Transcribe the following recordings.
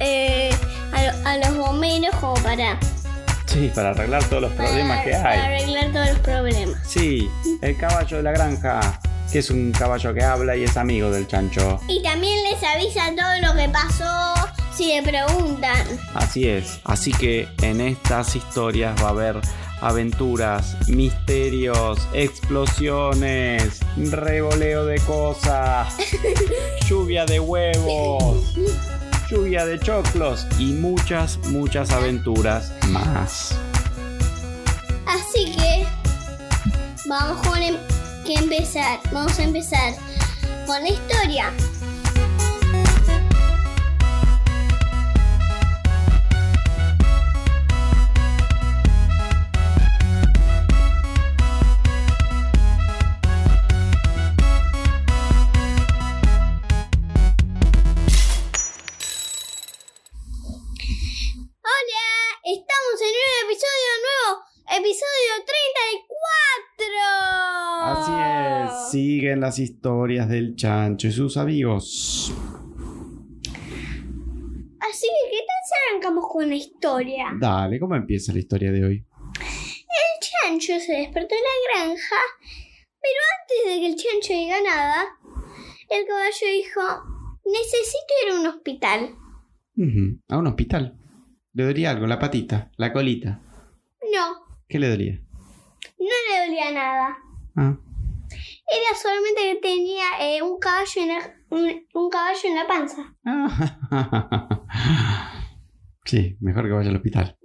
Eh, a, lo- a los bomberos como para, Sí, para arreglar todos los problemas para- que para hay. arreglar todos los problemas. Sí, el caballo de la granja, que es un caballo que habla y es amigo del chancho. Y también les avisa todo lo que pasó si le preguntan. Así es. Así que en estas historias va a haber aventuras, misterios, explosiones, revoleo de cosas, lluvia de huevos, lluvia de choclos y muchas, muchas aventuras más. Así que vamos con em- que empezar. Vamos a empezar con la historia. Siguen las historias del chancho y sus amigos. Así que, ¿qué tal si arrancamos con la historia? Dale, ¿cómo empieza la historia de hoy? El chancho se despertó en la granja, pero antes de que el chancho diga nada, el caballo dijo, necesito ir a un hospital. A un hospital. Le dolía algo, la patita, la colita. No, ¿Qué le dolía? no le dolía nada. Ah, Era solamente que tenía eh, un, caballo en la, un, un caballo en la panza. Sí, mejor que vaya al hospital.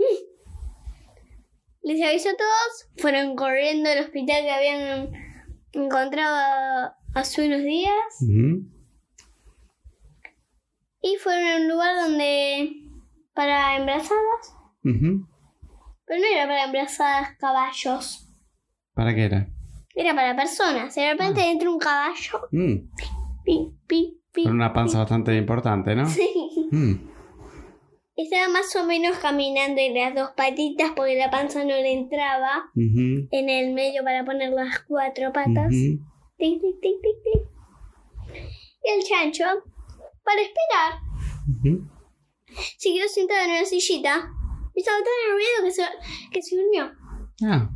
Les avisó a todos, fueron corriendo al hospital que habían encontrado hace unos días y fueron a un lugar donde para embarazadas, pero no era para embarazadas caballos, ¿Para qué era? Era para personas. De repente entra un caballo, Mm, pi, pi, pi. Con una panza bastante importante, ¿no? Sí. Mm, Estaba más o menos caminando en las dos patitas porque la panza no le entraba en el medio para poner las cuatro patas. ujú. Tic, tic, tic, tic, tic. Y el chancho, para esperar, Ujú. se quedó sentado en una sillita y estaba tan aburrido que se, que se durmió. Ah.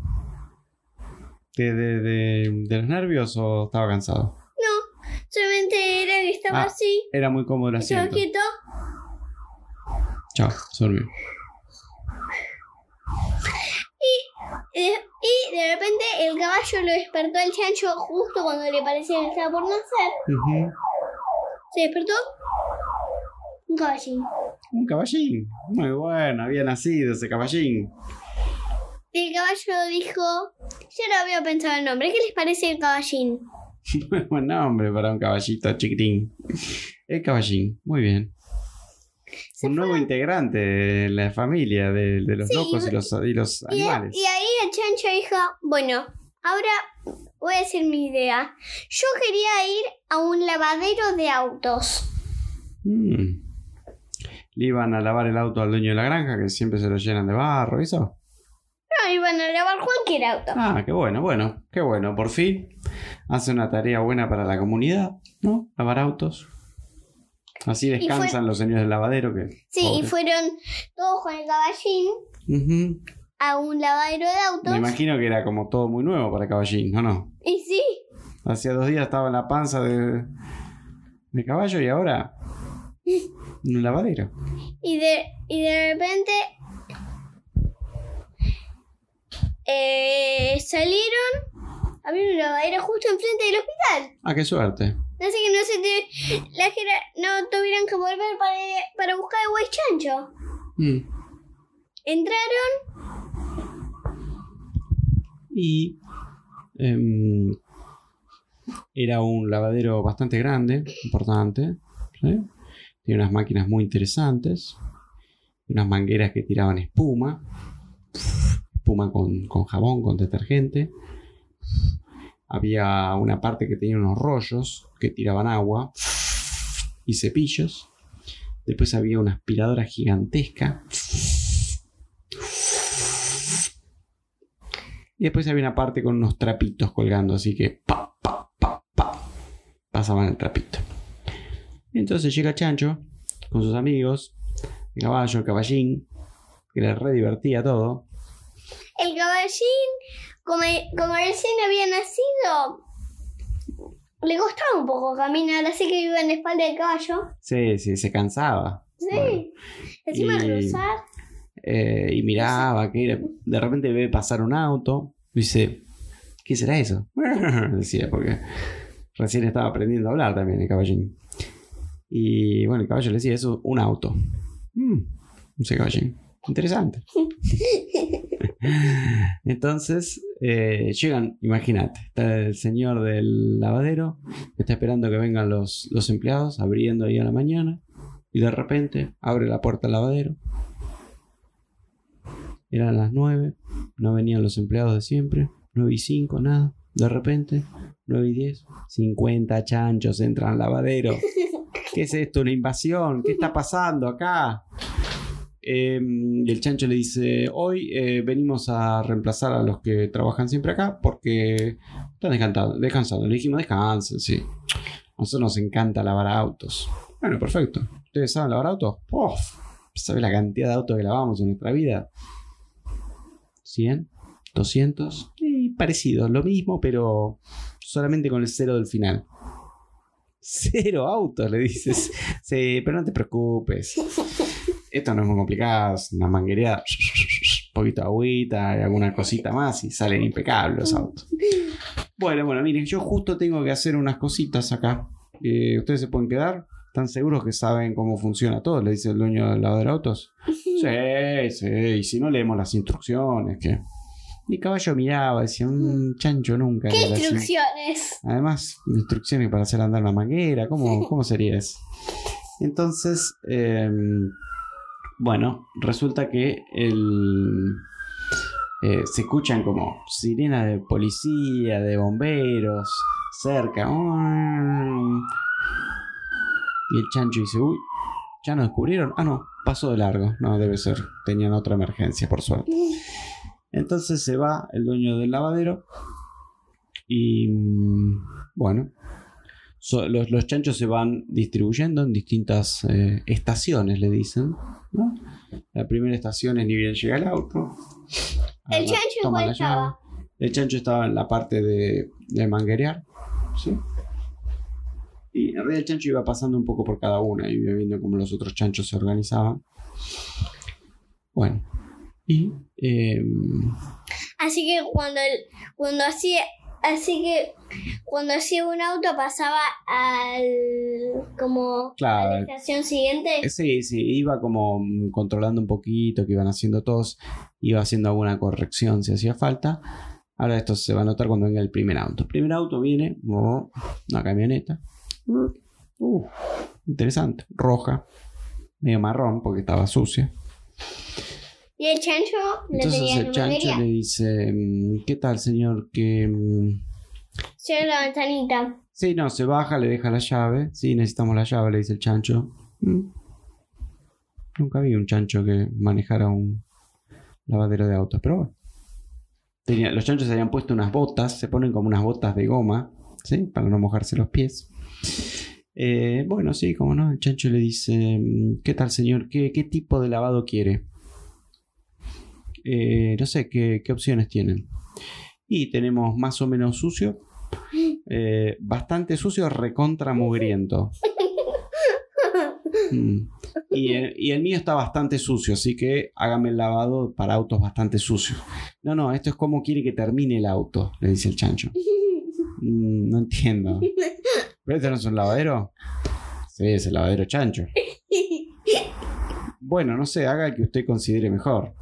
¿De, de, de, de los nervios o estaba cansado? No, solamente era que estaba Ah, así, Era muy cómodo el estaba asiento. quieto Chao, se durmió. y de, y de repente el caballo lo despertó al chancho justo cuando le parecía que estaba por nacer. Se despertó un caballín. Un caballín. Muy bueno, había nacido ese caballín. Y el caballo dijo, yo no había pensado el nombre, ¿qué les parece el caballín? Buen nombre para un caballito chiquitín. El caballín, muy bien. Se un fue nuevo integrante de la familia de, de los Sí, locos y los, y los Y, animales. y ahí el chancho dijo, bueno, ahora voy a decir mi idea. Yo quería ir a un lavadero de autos. Mm. Le iban a lavar el auto al dueño de la granja, que siempre se lo llenan de barro, ¿eso? Iban a lavar cualquier auto. Ah, qué bueno, bueno, qué bueno, por fin. Hace una tarea buena para la comunidad, ¿no? Lavar autos. Así fue- descansan los señores del lavadero que. Sí, y fueron todos con el caballín a un lavadero de autos. Me imagino que era como todo muy nuevo para Caballín, ¿no? no? Y sí, Hacía dos días estaba en la panza de, de caballo y ahora en un lavadero. y de, y de repente eh, salieron, había un lavadero justo enfrente del hospital. Ah, qué suerte. Así que no se te, la jera- no tuvieron que volver para, para buscar el güey chancho. Mm. Entraron Y em, era un lavadero bastante grande, importante. ¿sí? Tenía unas máquinas muy interesantes. Unas mangueras que tiraban espuma. Espuma con, con jabón, con detergente. Había una parte que tenía unos rollos que tiraban agua y cepillos. Después había una aspiradora gigantesca. Y después había una parte con unos trapitos colgando, así que pa, pa, pa, pa, pasaban el trapito. Entonces llega Chancho con sus amigos, el caballo, el caballín, que le re divertía todo. Como, como recién había nacido, le costaba un poco caminar, así que iba en la espalda del caballo. Sí, sí, se cansaba. Sí. Bueno, Encima Y- cruzar. eh, y miraba que de repente ve pasar un auto. y Dice, ¿qué será eso? Decía, porque recién estaba aprendiendo a hablar también el caballín. Y bueno, el caballo le decía, eso, un auto. Mm, dice caballín. Interesante. Entonces, eh, llegan, imagínate, está el señor del lavadero, está esperando que vengan los, los empleados, abriendo ahí a la mañana, y de repente abre la puerta del lavadero. Eran las 9, no venían los empleados de siempre, 9 y 5, nada. De repente, 9 y 10, 50 chanchos entran al lavadero. ¿Qué es esto? ¿Una invasión? ¿Qué está pasando acá? Eh, y el chancho le dice, hoy eh, venimos a reemplazar a los que trabajan siempre acá porque están descansando. descansando. Le dijimos, descansen, sí. A nosotros nos encanta lavar autos. Bueno, perfecto. ¿Ustedes saben lavar autos? ¡Uf! ¿Sabe la cantidad de autos que lavamos en nuestra vida? ¿100? ¿200? Y parecido, lo mismo, pero solamente con el cero del final. Cero autos, le dices. Sí, pero no te preocupes. Esto no es muy complicado, es una manguería, un poquito de agüita, y alguna cosita más y salen impecables los autos. Bueno, bueno, miren, yo justo tengo que hacer unas cositas acá. Eh, ¿Ustedes se pueden quedar? ¿Están seguros que saben cómo funciona todo? Le dice el dueño del lavadero de autos. Sí, sí, y si no leemos las instrucciones, que... Mi caballo miraba, decía, un chancho nunca. ¿Qué instrucciones? Además, instrucciones para hacer andar una manguera, ¿cómo, cómo sería eso? Entonces, eh, bueno, resulta que el, eh, se escuchan como sirenas de policía, de bomberos, cerca. Y el chancho dice, uy, ¿ya nos descubrieron? Ah, no, pasó de largo. No, debe ser, tenían otra emergencia, por suerte. Entonces se va el dueño del lavadero y mm, bueno, so- los, los chanchos se van distribuyendo en distintas eh, estaciones, le dicen. ¿no? La primera estación es ni bien llega el auto. ¿El Agarra- chancho la estaba? El chancho estaba en la parte de, de manguerear. ¿sí? Y en realidad el chancho iba pasando un poco por cada una y iba viendo cómo los otros chanchos se organizaban. Bueno. Y em, Así que cuando el, cuando hacía así que cuando hacía un auto pasaba al como a la estación siguiente. Eh, Sí, sí, iba como mm, controlando un poquito que iban haciendo todos, iba haciendo alguna corrección si hacía falta. Ahora esto se va a notar cuando venga el primer auto. El primer auto viene, oh, una camioneta. Uh, interesante, roja, medio marrón porque estaba sucia. Y el chancho le Entonces el chancho le dice, mm, ¿qué tal señor? Que... mm, Cierra la ventanita. Sí, no, se baja, le deja la llave. Sí, necesitamos la llave, le dice el chancho. Mm. Nunca vi un chancho que manejara un lavadero de autos, pero bueno. Tenía- los chanchos se habían puesto unas botas, se ponen como unas botas de goma, ¿sí? Para no mojarse los pies. Eh, bueno, sí, como no, el chancho le dice, mm, ¿qué tal señor? ¿Qué, qué tipo de lavado quiere? Eh, no sé, ¿qué, qué opciones tienen? Y tenemos más o menos sucio, eh, bastante sucio, recontra mugriento. Mm. Y, el, y el mío está bastante sucio, así que hágame el lavado para autos bastante sucios. No, no, esto es como quiere que termine el auto, le dice el chancho. Mm, no entiendo. ¿Pero este no es un lavadero? Sí, es el lavadero chancho. Bueno, no sé, haga el que usted considere mejor.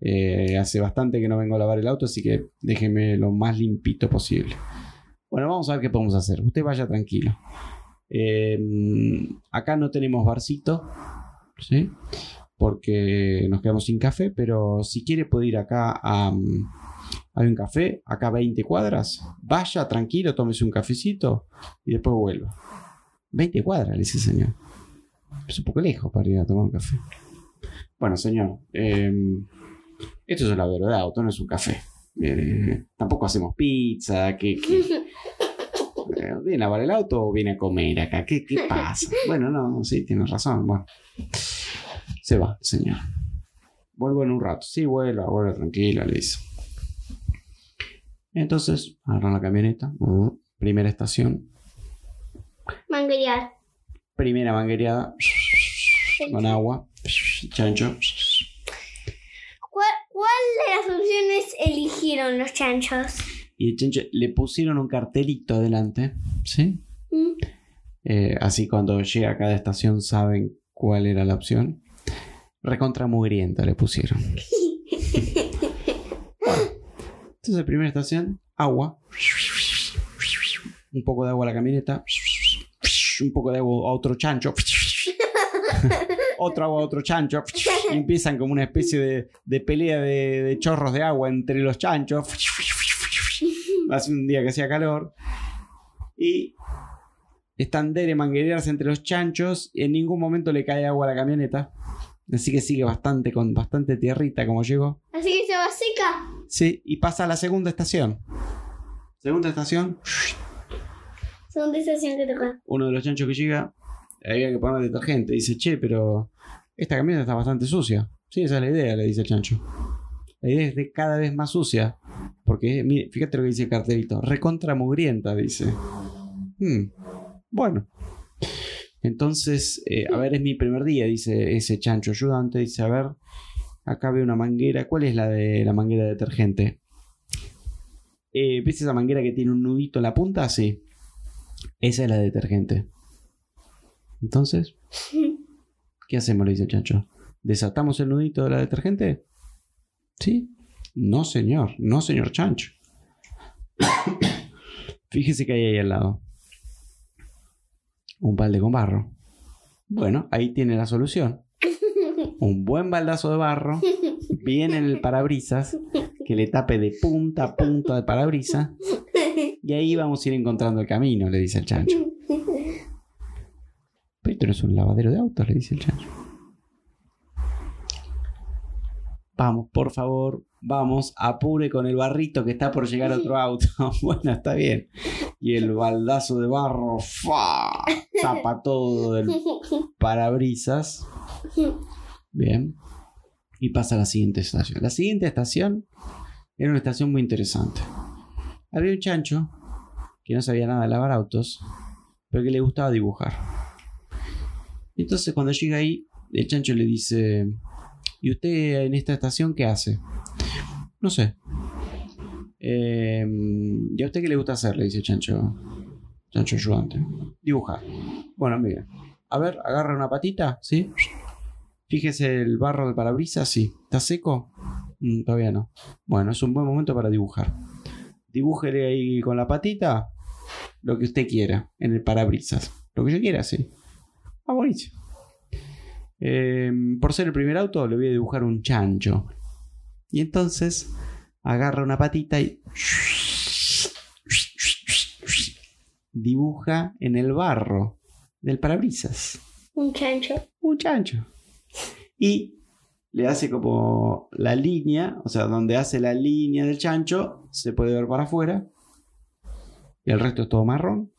Eh, hace bastante que no vengo a lavar el auto, así que déjeme lo más limpito posible. Bueno, vamos a ver qué podemos hacer. Usted vaya tranquilo. Eh, acá no tenemos barcito, ¿sí? Porque nos quedamos sin café, pero si quiere puede ir acá a... mm, Hay un café, acá 20 cuadras. Vaya tranquilo, tómese un cafecito y después vuelva. 20 cuadras, le dice señor. Es un poco lejos para ir a tomar un café. Bueno, señor, eh, esto es un lavadero de auto, no es un café. Eh, tampoco hacemos pizza, que... Eh, ¿Viene a lavar el auto o viene a comer acá? ¿Qué, qué pasa? Bueno, no, sí, tienes razón. Bueno, se va, señor. Vuelvo en un rato. Sí, vuelva, vuelva tranquila, le dice. Entonces, agarran la camioneta. uh, primera estación. Manguerear. Primera manguereada. Con agua. Chancho. ¿Cuál, ¿Cuál de las opciones eligieron los chanchos? Y el chancho le pusieron un cartelito adelante. ¿Sí? ¿Mm? Eh, así cuando llega a cada estación saben cuál era la opción. Recontra mugrienta le pusieron. Entonces, primera estación, agua. Un poco de agua a la camioneta. Un poco de agua a otro chancho. otro agua a otro chancho. Empiezan como una especie de, de pelea de, de chorros de agua entre los chanchos. Hace un día que hacía calor. Y están de manguerearse entre los chanchos. Y en ningún momento le cae agua a la camioneta. Así que sigue bastante con bastante tierrita como llegó. Así que se va seca. Sí, y pasa a la segunda estación. Segunda estación, Segunda estación que toca. uno de los chanchos que llega, había que poner detergente. Dice, che, pero esta camioneta está bastante sucia. Sí, esa es la idea, le dice el chancho. La idea es de cada vez más sucia. Porque, fíjate lo que dice el cartelito. Recontra mugrienta, dice. Hmm, bueno. Entonces, eh, a ver, es mi primer día, dice ese chancho ayudante. Dice, a ver, acá veo una manguera. ¿Cuál es la de la manguera de detergente? Eh, ¿Ves esa manguera que tiene un nudito en la punta? Sí. Esa es la de detergente. Entonces, ¿qué hacemos? Le dice el chancho. ¿Desatamos el nudito de la detergente? Sí. No, señor. No, señor chancho. Fíjese que hay ahí al lado. Un balde con barro. Bueno, ahí tiene la solución. Un buen baldazo de barro. Bien en el parabrisas. Que le tape de punta a punta de parabrisas. Y ahí vamos a ir encontrando el camino, le dice el chancho. Pero esto no es un lavadero de autos, le dice el chancho. Vamos, por favor, vamos, apure con el barrito que está por llegar otro auto. bueno, está bien. Y el baldazo de barro ¡fa! tapa todo el parabrisas. Bien. Y pasa a la siguiente estación. La siguiente estación era una estación muy interesante. Había un chancho que no sabía nada de lavar autos, pero que le gustaba dibujar. Entonces cuando llega ahí, el chancho le dice, ¿y usted en esta estación qué hace? No sé. "Eh, ¿Y a usted qué le gusta hacer? Le dice chancho. Chancho ayudante. Dibujar. Bueno, mire. A ver, agarra una patita, ¿sí? Fíjese el barro del parabrisas, sí. ¿Está seco? Mm, todavía no. Bueno, es un buen momento para dibujar. Dibújele ahí con la patita lo que usted quiera en el parabrisas. Lo que yo quiera, sí. Ah, buenísimo. Eh, por ser el primer auto, le voy a dibujar un chancho. Y entonces agarra una patita y dibuja en el barro del parabrisas Un chancho. un chancho. Y le hace como la línea, o sea, donde hace la línea del chancho, se puede ver para afuera. Y el resto es todo marrón.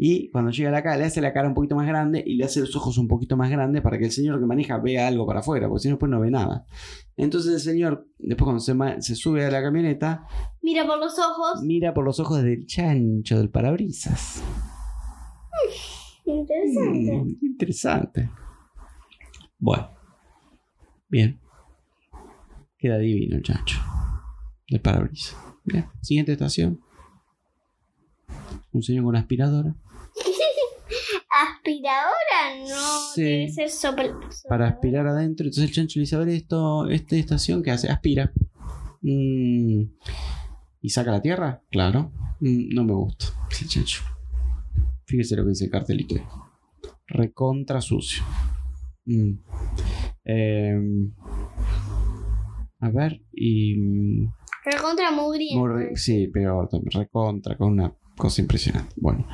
Y cuando llega a la cara, le hace la cara un poquito más grande y le hace los ojos un poquito más grandes para que el señor que maneja vea algo para afuera, porque si no, después no ve nada. Entonces el señor, después cuando se sube a la camioneta, Mira por los ojos. mira por los ojos del chancho del parabrisas. Interesante. Mm, interesante. Bueno. Bien. Queda divino el chancho. Del parabrisas. Bien. Siguiente estación. Un señor con aspiradora. Aspiradora no Sí. debe ser sopla- Para aspirar adentro. Entonces el chancho le dice, a ver esto, esta estación que hace, aspira. Mm, ¿Y saca la tierra? Claro. Mm, no me gusta. el chancho. Fíjese lo que dice el cartelito. Recontra sucio. Mm. Em, a ver, y. Recontra mugriento. re- sí, peor también. Recontra, con una cosa impresionante. Bueno.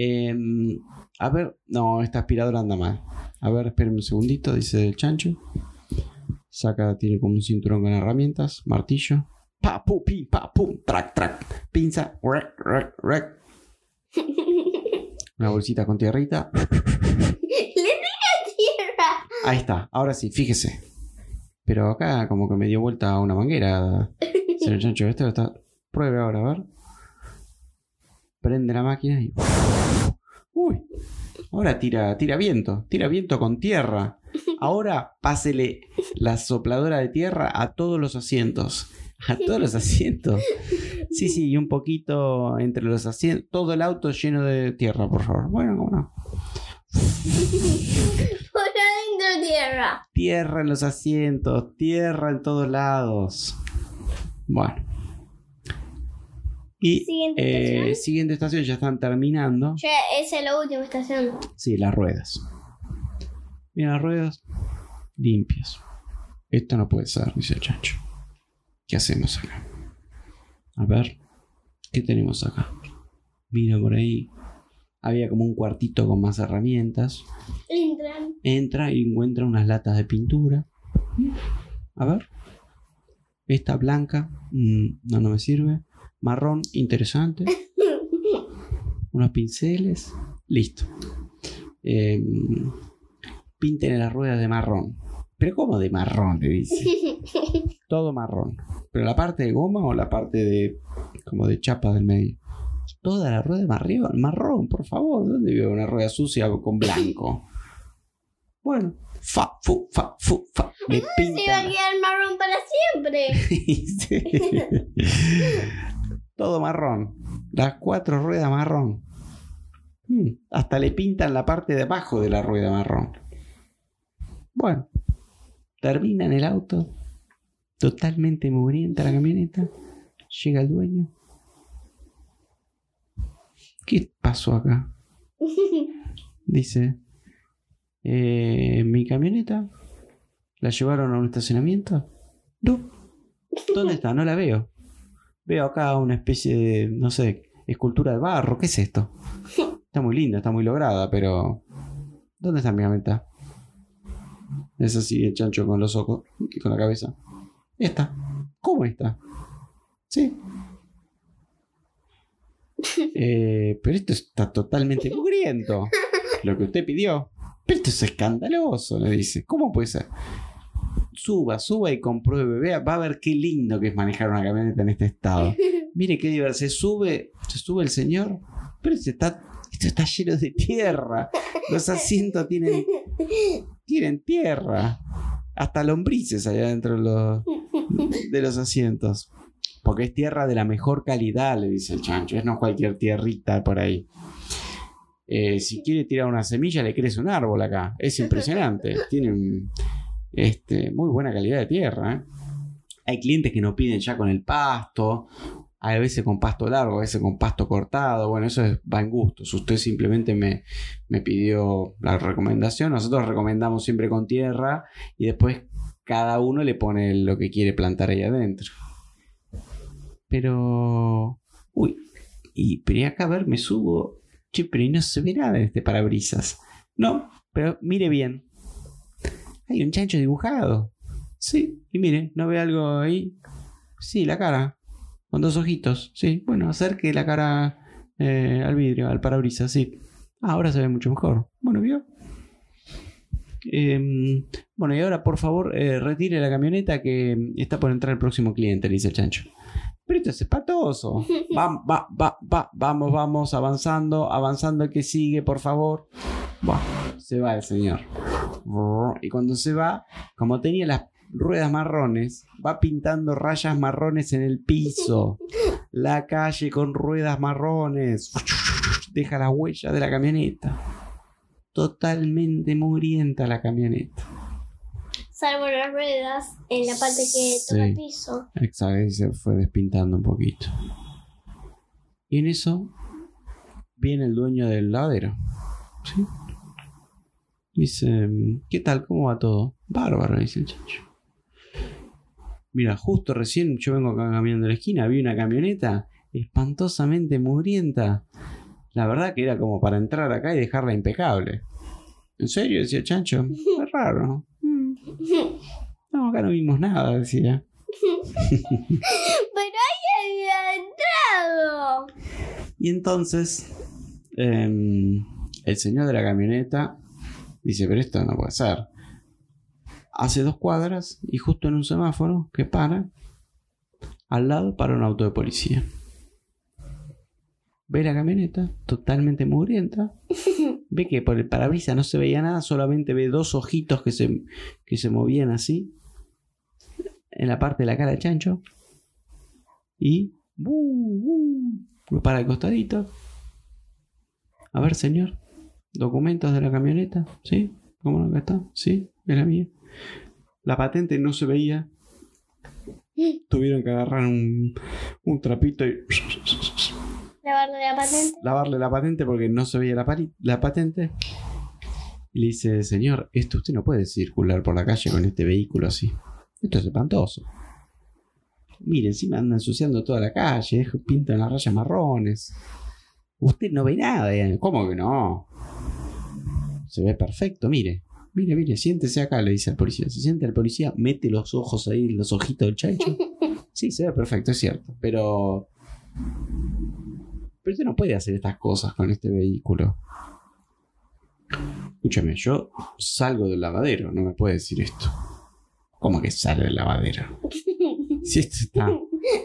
Em, a ver, no, esta aspiradora anda mal. A ver, esperen un segundito, dice el chancho. Saca, tiene como un cinturón con herramientas, martillo. Pa, pu, pi, pa, pum, track, track. Pinza, rec, rec, rec. Una bolsita con tierrita. Le tierra. Ahí está, ahora sí, fíjese. Pero acá como que me dio vuelta a una manguera. Señor Chancho, esto está. Pruebe ahora, a ver. Prende la máquina y. Uy. Ahora tira, tira viento. Tira viento con tierra. Ahora pásele la sopladora de tierra a todos los asientos. A todos los asientos. Sí, sí, y un poquito entre los asientos. Todo el auto lleno de tierra, por favor. Bueno, cómo no. Por adentro tierra. Tierra en los asientos, tierra en todos lados. Bueno. Y Siguiente eh, estación. siguiente estación, ya están terminando. Ya esa es la última estación. Sí, las ruedas. Mira las ruedas limpias. Esto no puede ser, dice el chancho. ¿Qué hacemos acá? A ver, ¿qué tenemos acá? Mira por ahí. Había como un cuartito con más herramientas. Entran. entra y encuentra unas latas de pintura. A ver. Esta blanca. mm, no, no me sirve. Marrón, interesante. Unos pinceles. Listo. Eh, pinten las ruedas de marrón. Pero ¿cómo de marrón? Le dice. Todo marrón. ¿Pero la parte de goma o la parte de. como de chapa del medio? Toda la rueda de marrón, marrón, por favor. ¿Dónde veo una rueda sucia con blanco? Bueno, fa, fu, fa, fu, fa. Le Se va a quedar marrón para siempre. Todo marrón. Las cuatro ruedas marrón. Mm, Hasta le pintan la parte de abajo de la rueda marrón. Bueno, termina en el auto. Totalmente mugrienta la camioneta. Llega el dueño. ¿Qué pasó acá? Dice, eh, mi camioneta la llevaron a un estacionamiento. No. ¿Dónde está? No la veo. Veo acá una especie de, no sé, escultura de barro. ¿Qué es esto? Está muy linda, está muy lograda, pero... ¿Dónde está mi camioneta? Es así el chancho con los ojos y con la cabeza. Esta. ¿Cómo está? Sí. Eh, pero esto está totalmente mugriento. Lo que usted pidió. Pero esto es escandaloso, le dice. ¿Cómo puede ser? Suba, suba y compruebe. Vea, va a ver qué lindo que es manejar una camioneta en este estado. Mire qué divertido. Se sube, se sube el señor. Pero se está, esto está lleno de tierra. Los asientos tienen, tienen tierra. Hasta lombrices allá dentro de los, de los asientos. Porque es tierra de la mejor calidad, le dice el chancho. Es no cualquier tierrita por ahí. Eh, si quiere tirar una semilla, le crece un árbol acá. Es impresionante. Tiene un, este, muy buena calidad de tierra. ¿eh? Hay clientes que nos piden ya con el pasto. A veces con pasto largo, a veces con pasto cortado. Bueno, eso es- va en gustos. Usted simplemente me, me pidió la recomendación. Nosotros recomendamos siempre con tierra y después cada uno le pone lo que quiere plantar ahí adentro. Pero. Uy. Y, pero acá a ver, me subo. Che, pero no se ve nada en este parabrisas. No, pero mire bien. Hay un chancho dibujado. Sí, y mire, ¿no ve algo ahí? Sí, la cara. Con dos ojitos. Sí, bueno, acerque la cara eh, al vidrio, al parabrisas, sí. Ah, ahora se ve mucho mejor. Bueno, ¿vio? Em, bueno, y ahora por favor eh, retire la camioneta que está por entrar el próximo cliente, le dice el chancho. Pero esto es espantoso. Va, va, va, va, vamos, vamos, avanzando, avanzando el que sigue, por favor. Bueno, se va el señor. Y cuando se va, como tenía las ruedas marrones, va pintando rayas marrones en el piso. La calle con ruedas marrones. Deja la huella de la camioneta. Totalmente mugrienta la camioneta. Salvo las ruedas en la parte que toca el piso. Exacto, y se fue despintando un poquito. Y en eso Viene el dueño del lavadero. ¿Sí? Dice, ¿qué tal? ¿Cómo va todo? Bárbaro, dice el chancho. Mira, justo recién yo vengo caminando de la esquina, vi una camioneta espantosamente mugrienta. La verdad que era como para entrar acá y dejarla impecable. ¿En serio? Decía Chancho. Es raro. Mm. No, acá no vimos nada, decía. Pero ahí había entrado. Y entonces, em, el señor de la camioneta dice, pero esto no puede ser. Hace dos cuadras y justo en un semáforo que para, al lado para un auto de policía. Ve la camioneta, totalmente mugrienta. Ve que por el parabrisas no se veía nada, solamente ve dos ojitos que se, que se movían así. En la parte de la cara de chancho. Y... lo para al costadito. A ver, señor. Documentos de la camioneta. ¿Sí? ¿Cómo no que está? Sí, es la mía. La patente no se veía. Tuvieron que agarrar un, un trapito y Lavarle la patente. lavarle la patente porque no se veía la, patente. Y le dice, señor, esto usted no puede circular por la calle con este vehículo así. Esto es espantoso. Mire, encima anda ensuciando toda la calle, deja- pintan las rayas marrones. Usted no ve nada. eh. ¿Cómo que no? Se ve perfecto, mire. Mire, mire, siéntese acá, le dice al policía. Se siente el policía, mete los ojos ahí, los ojitos del chancho. Sí, se ve perfecto, es cierto. Pero pero usted no puede hacer estas cosas con este vehículo. Escúchame, yo salgo del lavadero, no me puede decir esto. ¿Cómo que sale del lavadero? Si este está,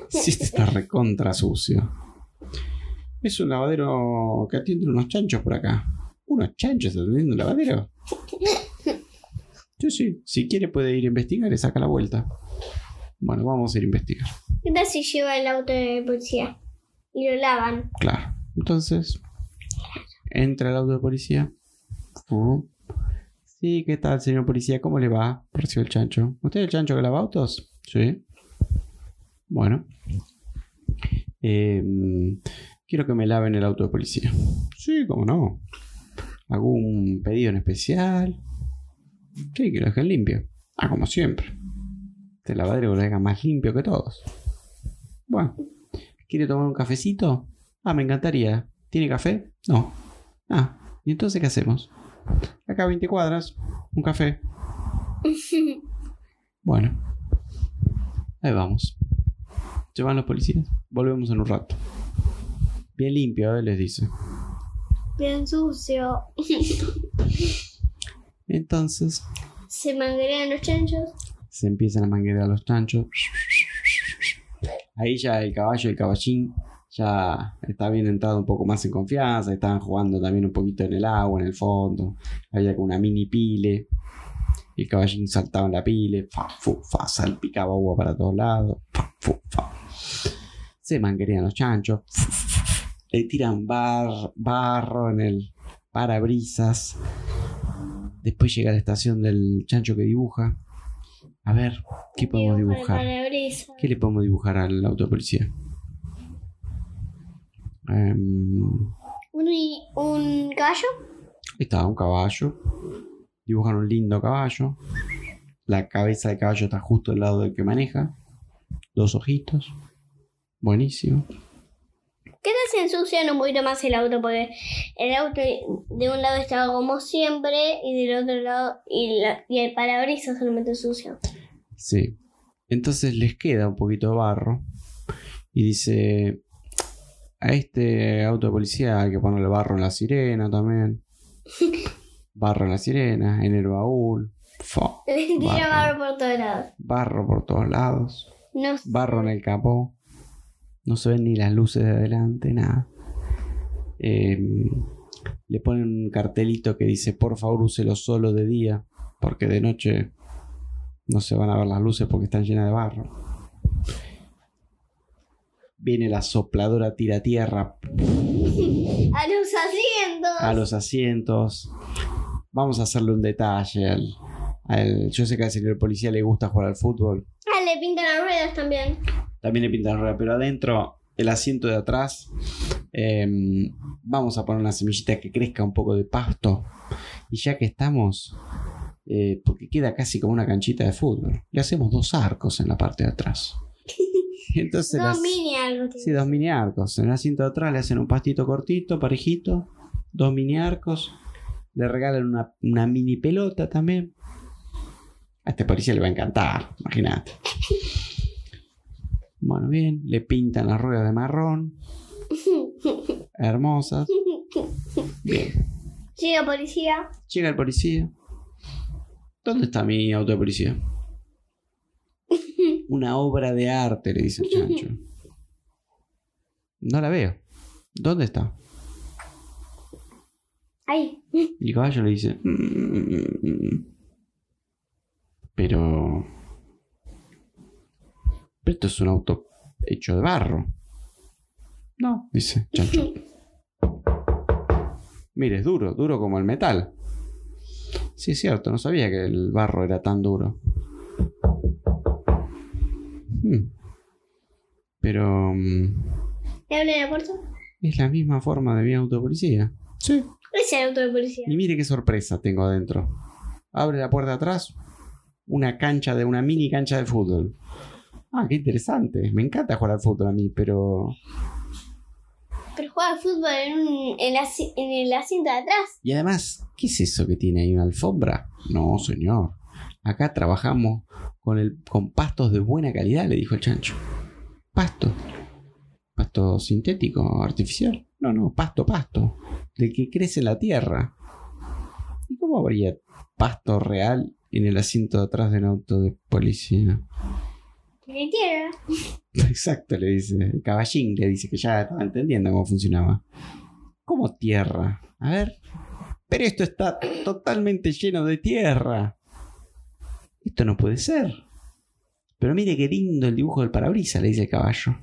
si este está recontra sucio. Es un lavadero que atiende unos chanchos por acá. ¿Unos chanchos atendiendo un lavadero? Sí, sí. Si quiere puede ir a investigar y saca la vuelta. Bueno, vamos a ir a investigar. ¿Qué tal si lleva el auto de policía? Y lo lavan. Claro. Entonces, entra el auto de policía. Sí, ¿qué tal, señor policía? ¿Cómo le va? Recibe el chancho. ¿Usted es el chancho que lava autos? Sí. Bueno. Em, quiero que me laven el auto de policía. Sí, cómo no. Un pedido en especial. ¿Qué? Que lo dejen limpio. Ah, como siempre. Este lavadero lo deja más limpio que todos. Bueno. ¿Quiere tomar un cafecito? Ah, me encantaría. ¿Tiene café? No. Ah, ¿y entonces qué hacemos? Acá a 20 cuadras, un café. Bueno, ahí vamos. Se van los policías. Volvemos en un rato. Bien limpio, ¿eh? les dice. Bien sucio. Entonces Se manguerean los chanchos. se empiezan a manguear los chanchos. Ahí ya el caballo, el caballín, ya está bien entrado un poco más en confianza. Estaban jugando también un poquito en el agua, en el fondo. Había como una mini pile. Y el caballín saltaba en la pile. Fa, fu, fa, salpicaba agua para todos lados. Fa, fu, fa. Se manguerean los chanchos. Le tiran bar- barro en el parabrisas. Después llega la estación del chancho que dibuja. A ver, ¿qué podemos dibujar? ¿Qué le podemos dibujar al auto de policía? Em, Un, un caballo. ahí está, un caballo. Dibujan un lindo caballo. La cabeza del caballo está justo al lado del que maneja. Dos ojitos. Buenísimo. ¿Qué tal si ensucian un poquito más el auto? Porque el auto de un lado estaba como siempre y del otro lado y, la- y el parabrisas solamente sucio. Sí. Entonces les queda un poquito de barro. Y dice. A este auto de policía hay que ponerle barro en la sirena también. Barro en la sirena, en el baúl. Tira Barro. barro por todos lados. Barro por todos lados. No Barro en el capó. No se ven ni las luces de adelante, nada. Eh, le ponen un cartelito que dice, por favor, úselo solo de día, porque de noche no se van a ver las luces porque están llenas de barro. Viene la sopladora tira tierra a los asientos. a los asientos. Vamos a hacerle un detalle al, al- Yo sé que al señor policía le gusta jugar al fútbol. Ah, le pintan las ruedas también. También le pintan rueda, pero adentro, el asiento de atrás, Em, vamos a poner una semillita que crezca un poco de pasto. Y ya que estamos, eh, porque queda casi como una canchita de fútbol, le hacemos dos arcos en la parte de atrás. Entonces Dos las- mini algo. Sí, dos mini arcos. En el asiento de atrás le hacen un pastito cortito, parejito. Dos mini arcos. Le regalan una, una mini pelota también. A este policía le va a encantar, imagínate. Bueno, bien. Le pintan las ruedas de marrón. Hermosas. Bien. Llega policía. Llega el policía. ¿Dónde está mi auto de policía? Una obra de arte, le dice el chancho. No la veo. ¿Dónde está? Ahí. Y el caballo le dice. "Mm, Pero. Pero esto es un auto hecho de barro. No, dice Chancho. Mire, es duro, duro como el metal. Sí, es cierto, no sabía que el barro era tan duro. Hmm. Pero. mm, ¿Le abre la puerta? es la misma forma de mi auto de policía. Sí. Es el auto de policía. Y mire qué sorpresa tengo adentro. Abre la puerta de atrás. Una cancha de una mini cancha de fútbol. Ah, qué interesante. Me encanta jugar al fútbol a mí, pero. Pero juega fútbol en, un, en, la en el asiento de atrás. Y además, ¿qué es eso que tiene ahí? ¿Una alfombra? No, señor. Acá trabajamos con, el, con pastos de buena calidad, le dijo el chancho. Pasto. Pasto sintético, artificial. No, no, pasto, pasto. Del que crece en la tierra. ¿Y cómo habría pasto real en el asiento de atrás del auto de policía? Tiene tierra. Exacto, le dice. El caballín le dice que ya estaba entendiendo cómo funcionaba. ¿Cómo tierra? A ver. Pero esto está totalmente lleno de tierra. Esto no puede ser. Pero mire qué lindo el dibujo del parabrisas, le dice el caballo.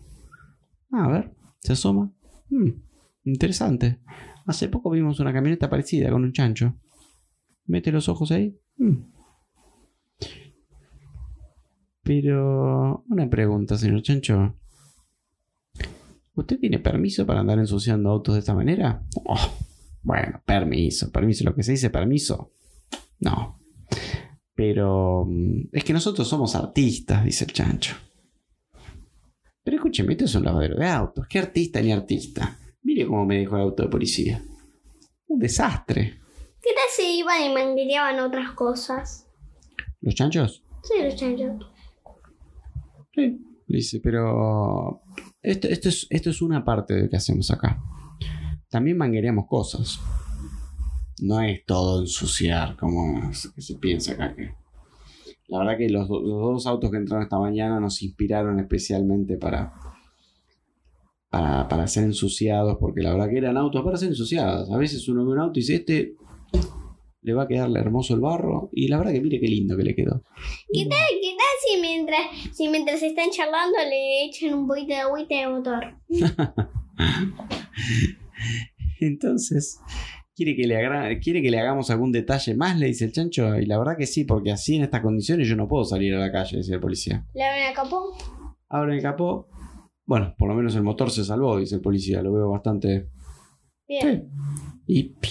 A ver, se asoma. Hmm, interesante. Hace poco vimos una camioneta parecida con un chancho. Mete los ojos ahí. Hmm. Pero una pregunta, señor Chancho. ¿Usted tiene permiso para andar ensuciando autos de esta manera? Oh, bueno, permiso, permiso, lo que se dice permiso. No. Pero mm, es que nosotros somos artistas, dice el chancho. Pero escúcheme, esto es un lavadero de autos. ¿Qué artista ni artista? Mire cómo me dejó el auto de policía. Un desastre. ¿Qué tal si iban y manguereaban otras cosas? ¿Los chanchos? Sí, los chanchos. Sí. Dice, pero esto, es, esto es una parte de lo que hacemos acá. También manguereamos cosas. No es todo ensuciar como se piensa acá. La verdad que los, los dos autos que entraron esta mañana nos inspiraron especialmente para, para, para ser ensuciados, porque la verdad que eran autos para ser ensuciados. A veces uno ve un auto y dice, este le va a quedarle hermoso el barro, y la verdad que mire qué lindo que le quedó. ¿Qué tal, qué tal si mientras, si mientras están charlando le echan un poquito de agüita de motor? Entonces, ¿quiere que, le ¿quiere que le hagamos algún detalle más? Le dice el chancho. Y la verdad que sí, porque así en estas condiciones yo no puedo salir a la calle, dice el policía. ¿Le abren el capó? Abren el capó. Bueno, por lo menos el motor se salvó, dice el policía. Lo veo bastante. Bien. Y.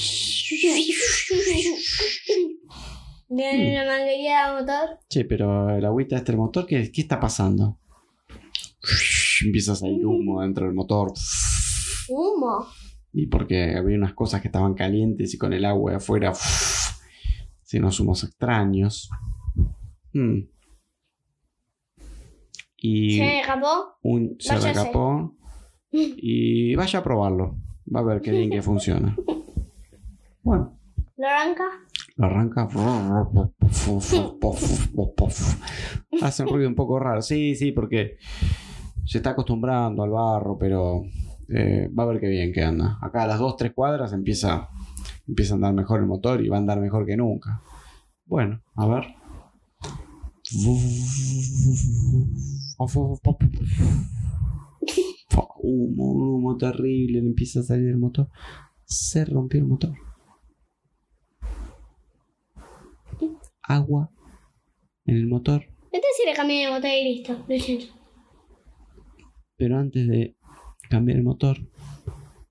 ¿Le dan una manguería de motor? Che, pero el agüita este motor, ¿qué, qué está pasando? Empieza a salir humo dentro del motor. Humo. Y porque había unas cosas que estaban calientes y con el agua de afuera se unos humos extraños. Mm. Y ¿Se me escapó? un, se recapó y vaya a probarlo. Va a ver qué bien que funciona. Bueno, ¿Lo arranca? lo arranca. Hace un ruido un poco raro. Sí, sí, porque se está acostumbrando al barro, pero eh, va a ver qué bien que anda. Acá a las 2, 3 cuadras empieza, empieza a andar mejor el motor y va a andar mejor que nunca. Bueno, a ver. Humo, humo terrible, le empieza a salir el motor. Se rompió el motor. Agua en el motor. Este sí le cambié el motor y listo. Lo chancho. Pero antes de cambiar el motor,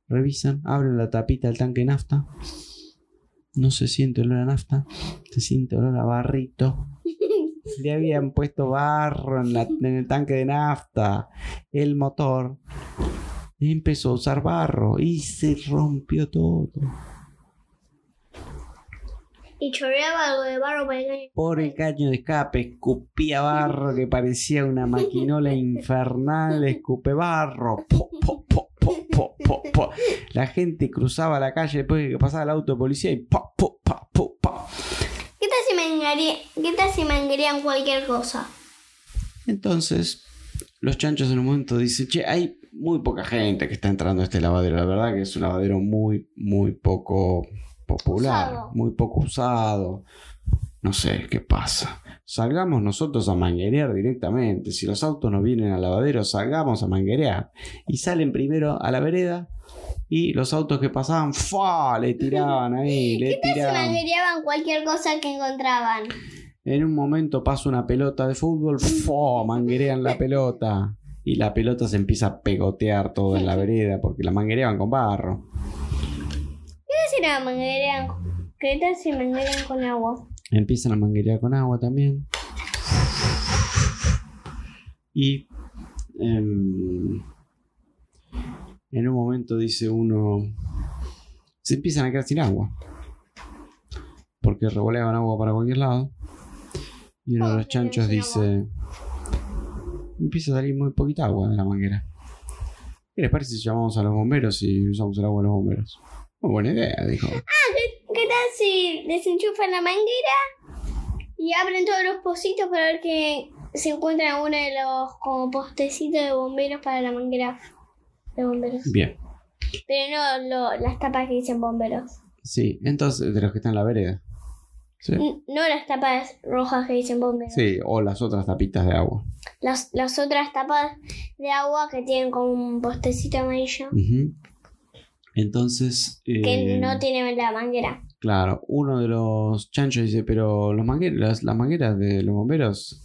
revisan, abren la tapita del tanque de nafta. No se siente olor a nafta, se siente olor a barrito. Le habían puesto barro en, la- en el tanque de nafta. El motor empezó a usar barro y se rompió todo. Y chorreaba algo de barro para el caño. Por el caño de escape, escupía barro que parecía una maquinola infernal, escupe barro. Po, po, po, po, po, po, po. La gente cruzaba la calle después de que pasaba el auto de policía y pa, po, pa, po, pa. ¿Qué tal si mangaría- ¿Qué tal si manguerían cualquier cosa? Entonces, los chanchos en un momento dicen, che, hay muy poca gente que está entrando a este lavadero. La verdad que es un lavadero muy, muy poco popular, Usado. muy poco usado. No sé qué pasa. Salgamos nosotros a manguerear directamente. Si los autos no vienen al lavadero, salgamos a manguerear. Y salen primero a la vereda y los autos que pasaban, ¡fa! Le tiraban ahí, le ¿Qué tal si tiraban. manguereaban cualquier cosa que encontraban? En un momento pasa una pelota de fútbol, ¡fo! manguerean la pelota. Y la pelota se empieza a pegotear todo en la vereda porque la manguereaban con barro. ¿Qué tal si la manguerean? ¿Qué tal si manguerean con agua? Empiezan a manguerear con agua también. Y em, en un momento dice uno, se empiezan a quedar sin agua. Porque revoleaban agua para cualquier lado. Y uno de Oh, los se chanchos dice, empieza a salir muy poquita agua de la manguera. ¿Qué les parece si llamamos a los bomberos y usamos el agua de los bomberos? Muy buena idea, dijo. ¿Qué tal si desenchufan la manguera y abren todos los pocitos para ver que se encuentra uno de los como postecitos de bomberos para la manguera de bomberos? Bien. Pero no lo- las tapas que dicen bomberos. Sí, entonces, de los que están en la vereda. Sí. No las tapas rojas que dicen bomberos. Sí, o las otras tapitas de agua. Las, las otras tapas de agua que tienen como un postecito amarillo Ujú. Entonces, que eh, no tienen la manguera. claro, uno de los chanchos dice, pero los manguer- las, mangueras de los bomberos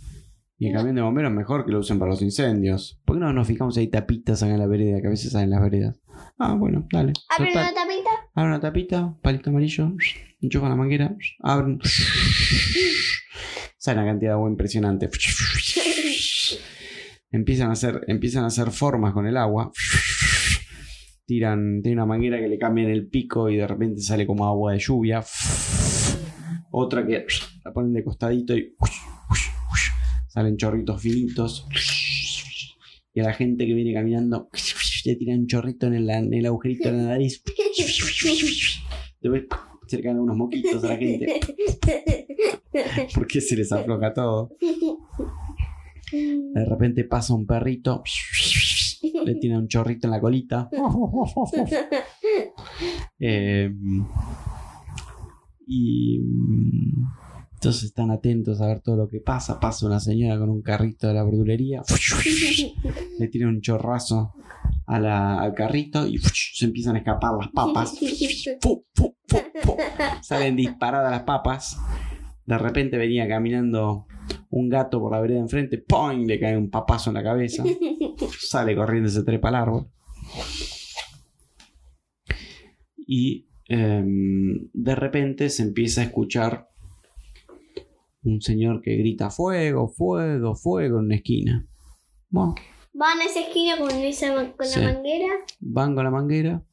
y el No. camión de bomberos mejor que lo usen para los incendios. ¿Por qué no nos fijamos ahí tapitas acá en la vereda, que a veces hay en las veredas? Ah, bueno, dale. Total, una tapita Abren una tapita, palito amarillo, enchufan la manguera, abren. Sale una cantidad de agua impresionante. Empiezan a hacer, empiezan a hacer formas con el agua. Tiran, tiene una manguera que le cambian el pico y de repente sale como agua de lluvia. Otra que la ponen de costadito y salen chorritos finitos. Y a la gente que viene caminando le tiran un chorrito en el, en el agujerito de la nariz. Después se le caen unos moquitos a la gente porque se les afloja todo. De repente pasa un perrito, le tiene un chorrito en la colita. Eh, y entonces están atentos a ver todo lo que pasa. Pasa una señora con un carrito de la verdulería, le tiene un chorrazo a la- al carrito y se empiezan a escapar las papas. Salen disparadas las papas. De repente venía caminando un gato por la vereda enfrente. ¡Poing! Le cae un papazo en la cabeza. Sale corriendo y se trepa al árbol. Y em, de repente se empieza a escuchar un señor que grita fuego, fuego, fuego en una esquina. Bueno, Van a esa esquina con, esa, con Sí. la manguera. van con la manguera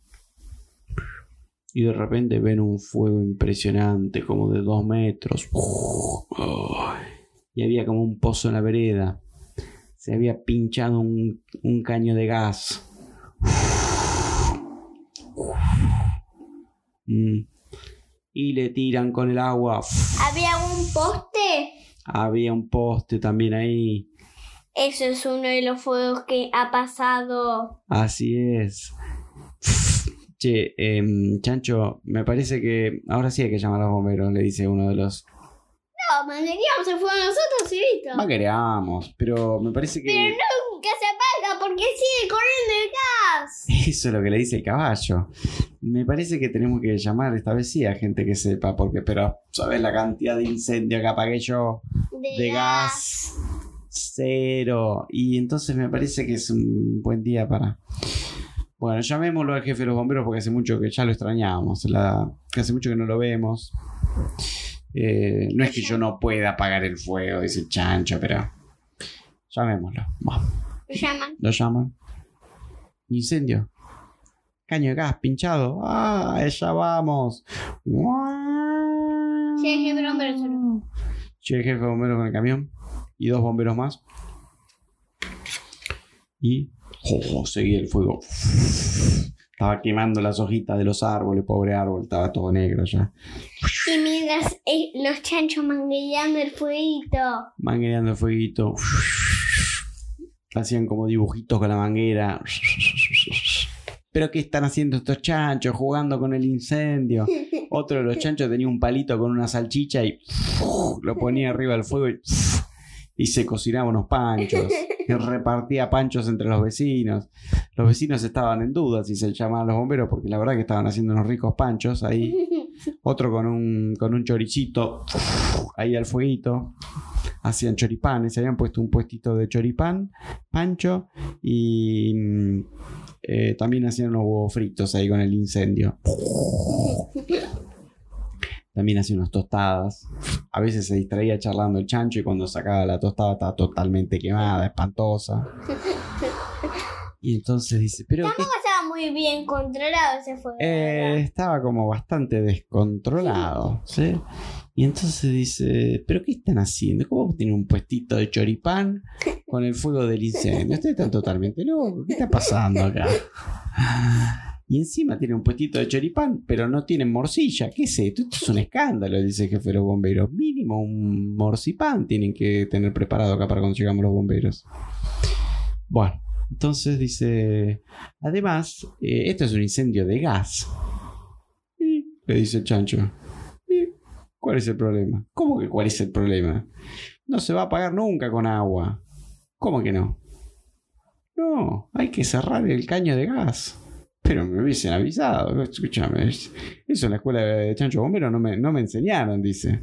y de repente ven un fuego impresionante, como de dos metros. Y había como un pozo en la vereda. Se había pinchado un, un caño de gas. Mm. Y le tiran con el agua. Había un poste. Había un poste también ahí. Eso es uno de los fuegos que ha pasado. Así es. Che, em, Chancho, me parece que ahora sí hay que llamar a los bomberos, le dice uno de los. No, mandaríamos el fuego nosotros y listo. Va queramos, pero me parece Pero que nunca se apaga porque sigue corriendo el gas. eso es lo que le dice el caballo. Me parece que tenemos que llamar esta vez sí a gente que sepa, porque, pero, ¿sabes la cantidad de incendio que apagué yo? De, De gas. Cero. Y entonces me parece que es un buen día para, Bueno, llamémoslo al jefe de los bomberos porque hace mucho que ya lo extrañábamos. La, hace mucho que no lo vemos. Eh, no es que yo no pueda apagar el fuego, dice el chancho, pero. Llamémoslo. Lo llaman. Lo llaman. Incendio. Caño de gas pinchado. ¡Ah! ¡Ya vamos! Sí, el jefe de bomberos solo. Llega el jefe de bomberos con el camión. Y dos bomberos más. Y. ¡Oh! Seguía el fuego. Estaba quemando las hojitas de los árboles, pobre árbol, estaba todo negro ya. Y mientras eh, los chanchos mangueando el fueguito. Mangueando el fueguito. Hacían como dibujitos con la manguera. ¿Pero qué están haciendo estos chanchos jugando con el incendio? Otro de los chanchos tenía un palito con una salchicha y lo ponía arriba del fuego y, y se cocinaban unos panchos. Y repartía panchos entre los vecinos. Los vecinos estaban en duda si se llamaban los bomberos porque la verdad que estaban haciendo unos ricos panchos ahí. Otro con un, con un choricito ahí al fueguito. Hacían choripanes, se habían puesto un puestito de choripán, pancho y mm, eh, también hacían unos huevos fritos ahí con el incendio. También hacía unas tostadas. A veces se distraía charlando el chancho y cuando sacaba la tostada estaba totalmente quemada, espantosa. Y entonces dice, pero ¿qué Tampoco estaba muy bien controlado ese fuego. eh, estaba como bastante descontrolado, ¿sí? Y entonces dice, ¿pero qué están haciendo? ¿Cómo tienen un puestito de choripán con el fuego del incendio? Ustedes están totalmente locos. ¿Qué está pasando acá? Y encima tienen un puestito de choripán, pero no tienen morcilla. ¿Qué es esto? Esto es un escándalo, dice el jefe de los bomberos. Mínimo un morcipán tienen que tener preparado acá para cuando llegamos los bomberos. Bueno, entonces dice, además, eh, esto es un incendio de gas. Y le dice el chancho. "¿Y ¿Cuál es el problema? ¿Cómo que cuál es el problema? No se va a apagar nunca con agua. ¿Cómo que no? No, hay que cerrar el caño de gas. Pero me hubiesen avisado. Escúchame, es- eso en la escuela de Chancho Bombero no me, no me enseñaron, dice.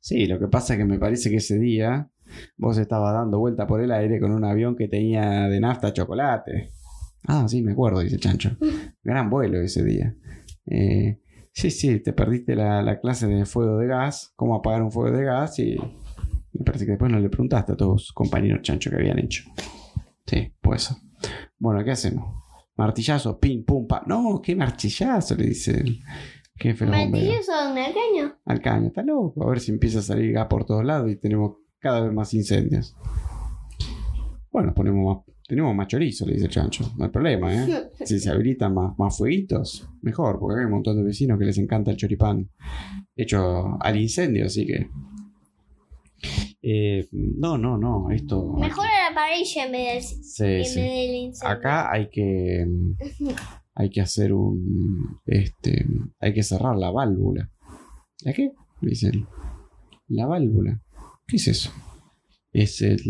Sí, lo que pasa es que me parece que ese día vos estabas dando vuelta por el aire con un avión que tenía de nafta chocolate. Ah, sí, me acuerdo, dice Chancho. Gran vuelo ese día. Eh, sí, sí, te perdiste la, la clase de fuego de gas, cómo apagar un fuego de gas y me parece que después no le preguntaste a tus compañeros Chancho que habían hecho. Sí, pues eso. Bueno, ¿qué hacemos? Martillazo, pim, pum, pa. No, qué martillazo, le dice el jefe de los bomberos. ¿Martilloso donde el caño? Al caño, está loco. A ver si empieza a salir gas por todos lados y tenemos cada vez más incendios. Bueno, ponemos más, tenemos más chorizo, le dice el chancho. No hay problema, ¿eh? Si se habilitan más, más fueguitos, mejor, porque hay un montón de vecinos que les encanta el choripán hecho al incendio, así que. Eh, no, no, no, esto. Mejor a la parrilla en vez del, Sí, en sí. vez del incendio. Acá hay que. Hay que hacer un. Este. Hay que cerrar la válvula. ¿La qué? Dice él. La válvula. ¿Qué es eso? Es el,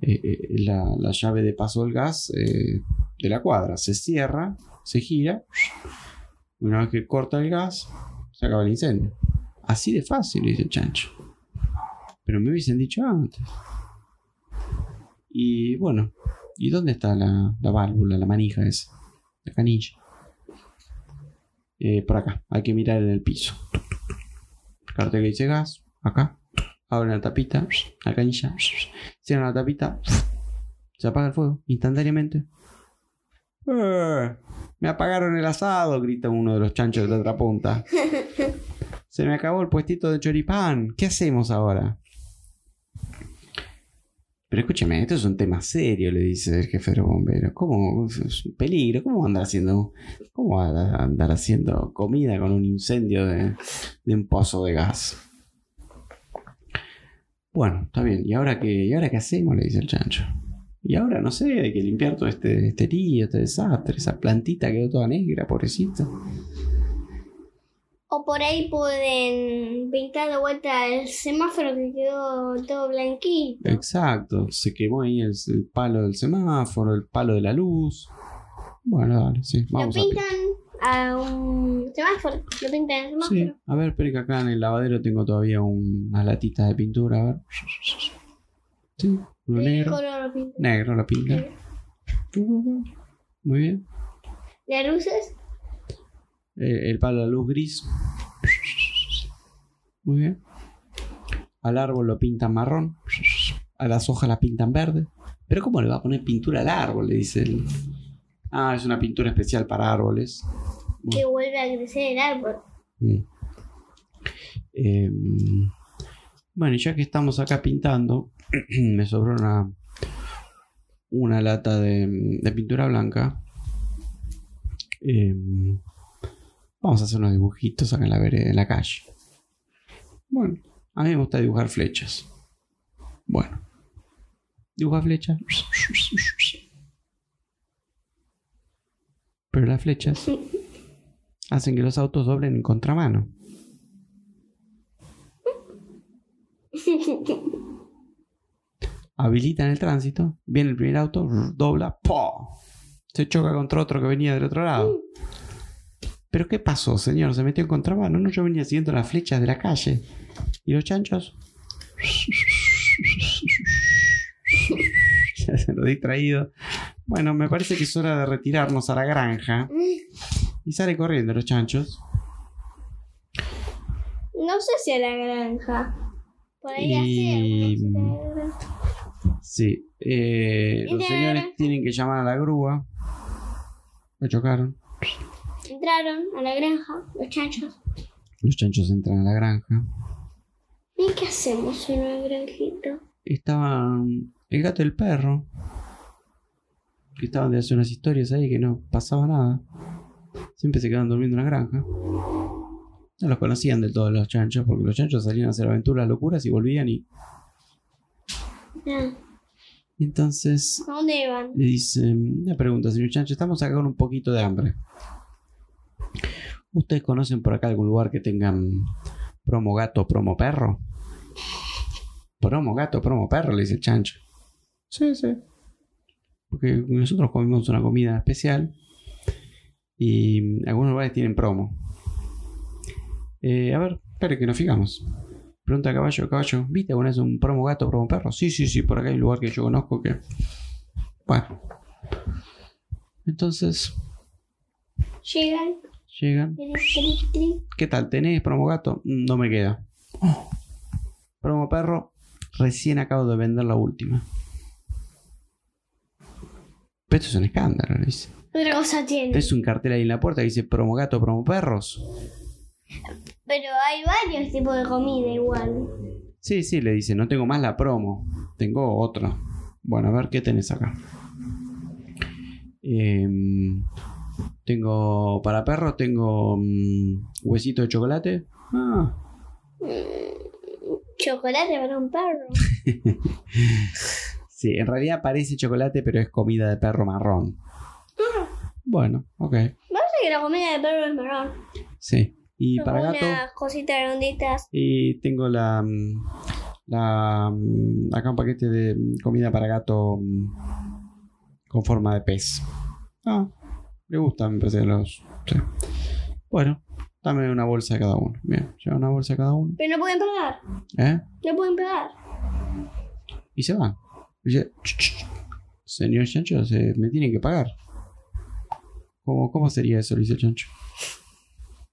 eh, eh, la, la llave de paso del gas eh, de la cuadra. Se cierra, se gira. Una vez que corta el gas, se acaba el incendio. Así de fácil, dice chancho. Pero me hubiesen dicho antes. Y bueno, ¿y dónde está la, la válvula, la manija esa? La canilla. Por acá, hay que mirar en el piso. Cartel que dice gas, acá. Abren la tapita, la canilla. Cierran la tapita. Se apaga el fuego instantáneamente. Me apagaron el asado, grita uno de los chanchos de la otra punta. Se me acabó el puestito de choripán. ¿Qué hacemos ahora? Pero escúcheme, esto es un tema serio, le dice el jefe de los bomberos. ¿Cómo? Es un peligro. ¿Cómo andar haciendo, cómo andar haciendo comida con un incendio de, de un pozo de gas? Bueno, está bien. ¿Y ahora qué, ¿y ahora qué hacemos? Le dice el chancho. Y ahora no sé, hay que limpiar todo este, este lío, este desastre. Esa plantita quedó toda negra, pobrecita. O por ahí pueden pintar de vuelta el semáforo que quedó todo blanquito. Exacto, se quemó ahí el, el palo del semáforo, el palo de la luz. Bueno, dale, sí, Lo vamos a pintan a un semáforo. Lo pintan al Sí, semáforo. a ver, espera que acá en el lavadero tengo todavía un- unas latitas de pintura, a ver. Sí, uno ¿De qué negro. color lo pintan? Negro lo pinta. Muy bien. Las luces. Eh, el palo de luz gris. Muy bien. Al árbol lo pintan marrón. A las hojas las pintan verde. Pero ¿cómo le va a poner pintura al árbol? Le dice él. Ah, es una pintura especial para árboles. Que vuelve a crecer el árbol. Mm. Em, bueno, y ya que estamos acá pintando, me sobró una, una lata de, de pintura blanca. Em, vamos a hacer unos dibujitos acá en la, vereda, en la calle. Bueno, a mí me gusta dibujar flechas. Bueno, dibuja flechas. Pero las flechas hacen que los autos doblen en contramano. Habilitan el tránsito, viene el primer auto, dobla, ¡po! Se choca contra otro que venía del otro lado. ¿Pero qué pasó, señor? Se metió en contramano. No, yo venía siguiendo las flechas de la calle. ¿Y los chanchos? ya se lo distraído. Bueno, me parece que es hora de retirarnos a la granja. Y sale corriendo los chanchos. No sé si a la granja. Podría Y- ser. bueno, si a la granja. Sí. eh, los señores tienen que llamar a la grúa. Lo chocaron. Entraron a la granja, los chanchos. Los chanchos entran a la granja. ¿Y qué hacemos en una granjita? Estaban el gato y el perro. Que estaban de hacer unas historias ahí que no pasaba nada. Siempre se quedaban durmiendo en la granja. No los conocían del todo los chanchos, porque los chanchos salían a hacer aventuras, locuras y volvían y. Ah, y entonces ¿A dónde iban? le dicen, una pregunta, señor chancho, estamos acá con un poquito de hambre. ¿Ustedes conocen por acá algún lugar que tengan promo gato, promo perro? Promo gato, promo perro, le dice el chancho. Sí, sí. Porque nosotros comimos una comida especial y algunos lugares tienen promo. Eh, a ver, espere que nos fijamos. Pregunta a caballo, caballo, ¿viste alguna vez un promo gato, promo perro? Sí, sí, sí, por acá hay un lugar que yo conozco que... Bueno. Entonces, Llegan. llegan. ¿Qué tal? ¿Tenés promo gato? Mm, No me queda. Oh. Promo perro, recién acabo de vender la última. Pero esto es un escándalo, dice. Otra cosa tiene. Es un cartel ahí en la puerta que dice promo gato, promo perros. Pero hay varios tipos de comida igual. Sí, sí, le dice, no tengo más la promo, tengo otra. Bueno, a ver qué tenés acá. Em, tengo para perros, tengo mm, huesito de chocolate. Ah, Chocolate para un perro. sí, en realidad parece chocolate, pero es comida de perro marrón. Bueno, ok, Parece que la comida de perro es marrón. sí. Y para gato, Unas cositas redonditas. y tengo la, mm, la mm, acá un paquete de mm, comida para gato con forma de pez. Ah, le gustan, me parece los. sí. Bueno, dame una bolsa de cada uno. Bien, lleva una bolsa de cada uno. Pero no pueden pagar. ¿Eh? No pueden pagar. Y se van. Dice, "Ch, ch, ch, señor Chancho, se, me tiene que pagar. ¿Cómo, ¿Cómo sería eso? Le dice el Chancho.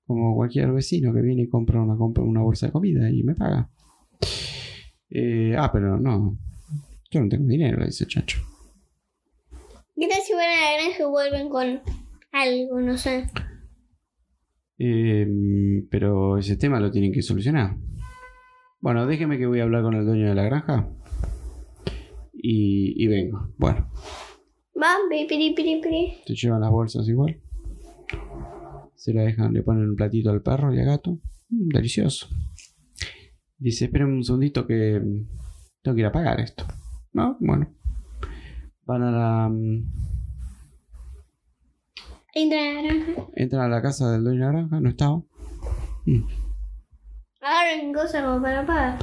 Como cualquier vecino que viene y compra una, compra una bolsa de comida y me paga. Eh, ah, pero no. Yo no tengo dinero, le dice el Chancho. ¿Qué tal si van a la granja y vuelven con algo? No sé. Eh, pero ese tema lo tienen que solucionar. Bueno, déjeme que voy a hablar con el dueño de la granja. Y, y vengo. Bueno. Van, pi, piri, piri, piri. Se llevan las bolsas igual. Se la dejan, le ponen un platito al perro y al gato. Mm, delicioso. Dice, esperen un segundito que mm, tengo que ir a pagar esto. ¿No? Bueno. Van a la... mm, Entran a la granja. Entran a la casa del dueño de la granja, no estaba. Mm. Agarran cosas como para pagar.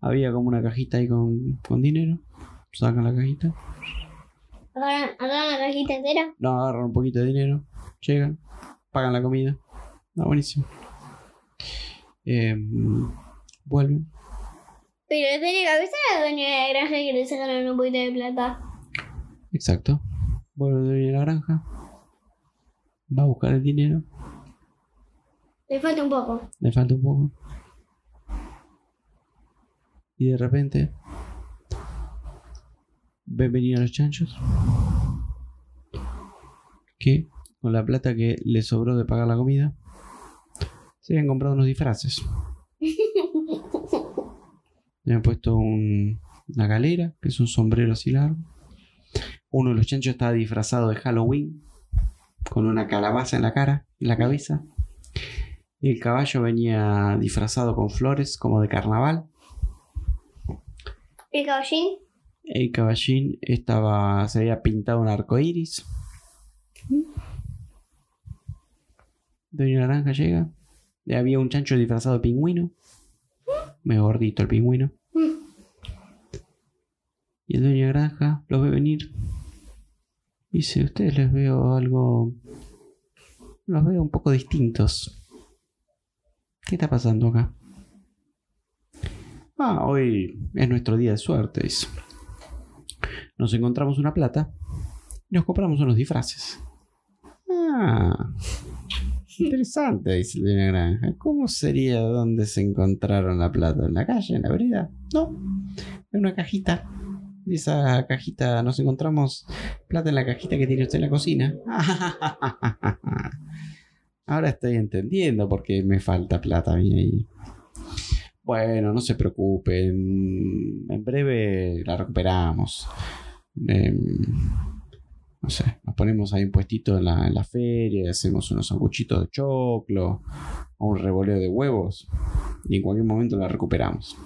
Había como una cajita ahí con, con dinero. Sacan la cajita. Agarran, agarran la cajita entera. No, agarran un poquito de dinero. Llegan. Pagan la comida. Ah, buenísimo. Eh, vuelven. Pero tiene avisar al dueño de la granja que le sacaron un poquito de plata. Exacto. Vuelve el dueño de la granja. Va a buscar el dinero. Le falta un poco. Le falta un poco. Y de repente ven venir a los chanchos que con la plata que le sobró de pagar la comida se habían comprado unos disfraces. Le han puesto un- una galera, que es un sombrero así largo. Uno de los chanchos estaba disfrazado de Halloween, con una calabaza en la cara, en la cabeza. El caballo venía disfrazado con flores, como de carnaval. ¿El caballín? El caballín estaba, se había pintado un arco iris. Doña Naranja llega. Y había un chancho disfrazado de pingüino. Medio gordito el pingüino. Y el Doña Granja los ve venir. Dice, ustedes les veo algo... Los veo un poco distintos. ¿Qué está pasando acá? Ah, hoy es nuestro día de suerte. Nos encontramos una plata y nos compramos unos disfraces. Ah, interesante, dice la granja. ¿Cómo sería donde se encontraron la plata? ¿En la calle, en la vereda? No, en una cajita. Y esa cajita, nos encontramos plata en la cajita que tiene usted en la cocina. Ahora estoy entendiendo por qué me falta plata a mí ahí. Bueno, no se preocupen. En breve la recuperamos. Em, no sé, nos ponemos ahí un puestito en la, en la feria hacemos unos sanguchitos de choclo o un revoleo de huevos y en cualquier momento la recuperamos.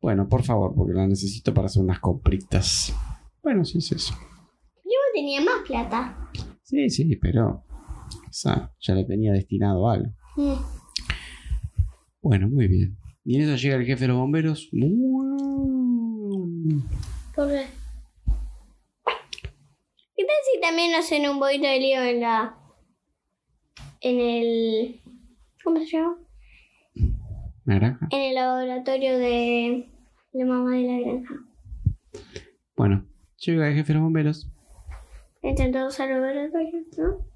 Bueno, por favor, porque la necesito para hacer unas compritas. Bueno, sí es eso. Yo tenía más plata. Sí, sí, pero esa ya la tenía destinado a algo. Mm. Bueno, muy bien. Y en eso llega el jefe de los bomberos. ¿Por qué? ¿Qué tal si también hacen un poquito de lío en la. en el. ¿Cómo se llama? Naranja. En el laboratorio de la mamá de la granja. Bueno, llega el jefe de los bomberos Entran todos al laboratorio, ¿no?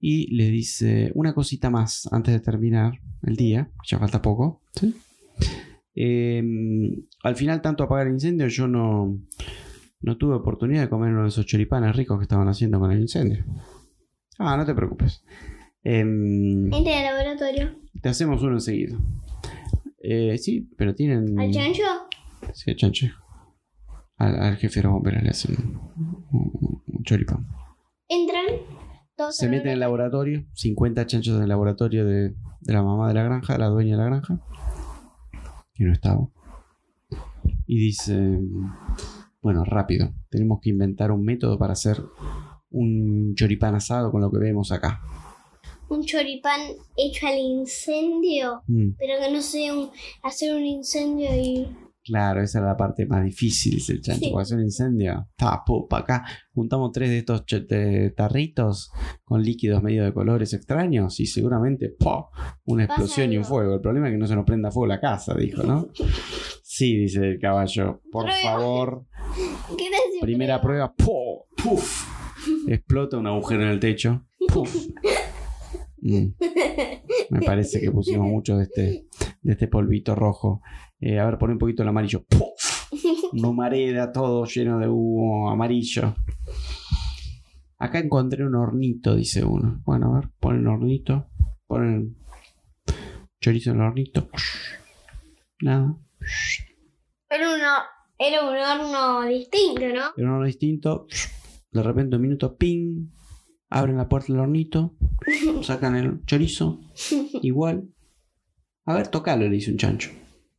y le dice una cosita más antes de terminar el día, ya falta poco. ¿sí? Eh, al final, tanto apagar el incendio, yo no, no tuve oportunidad de comer uno de esos choripanes ricos que estaban haciendo con el incendio. Ah, no te preocupes. Em, Entra al laboratorio. te hacemos uno enseguida. Eh, sí, pero tienen. ¿Al chancho? Sí, al chancho. Al, al jefe de los bomberos le hacen un, choripán. Entran. Todos Se al mete en el laboratorio, 50 chanchos en el laboratorio de, de la mamá de la granja, la dueña de la granja, que no estaba. Y dice, bueno, rápido, tenemos que inventar un método para hacer un choripán asado con lo que vemos acá. Un choripán hecho al incendio. Mm, Pero que no sea un, hacer un incendio y. claro, esa era la parte más difícil, dice el chancho, Sí. para hacer un incendio. Tapo, acá, juntamos tres de estos tarritos con líquidos medio de colores extraños y seguramente ¡po! una explosión y un fuego. El problema es que no se nos prenda fuego la casa, dijo, ¿no? Sí, dice el caballo. Por Prueba. favor, ¿Qué primera prueba. ¡Puf! Explota un agujero en el techo. ¡Puf! Mm. Me parece que pusimos mucho de este, de este polvito rojo. Eh, a ver, pon un poquito el amarillo. ¡Puf! Una humareda, todo lleno de humo amarillo. Acá encontré un hornito, dice uno. Bueno, a ver, ponen hornito. Ponen chorizo en el hornito. Nada. Era, uno, era un horno distinto, ¿no? Era un horno distinto. De repente, un minuto, ping. Abren la puerta del hornito. Sacan el chorizo. Igual. A ver, tocalo, le dice un chancho.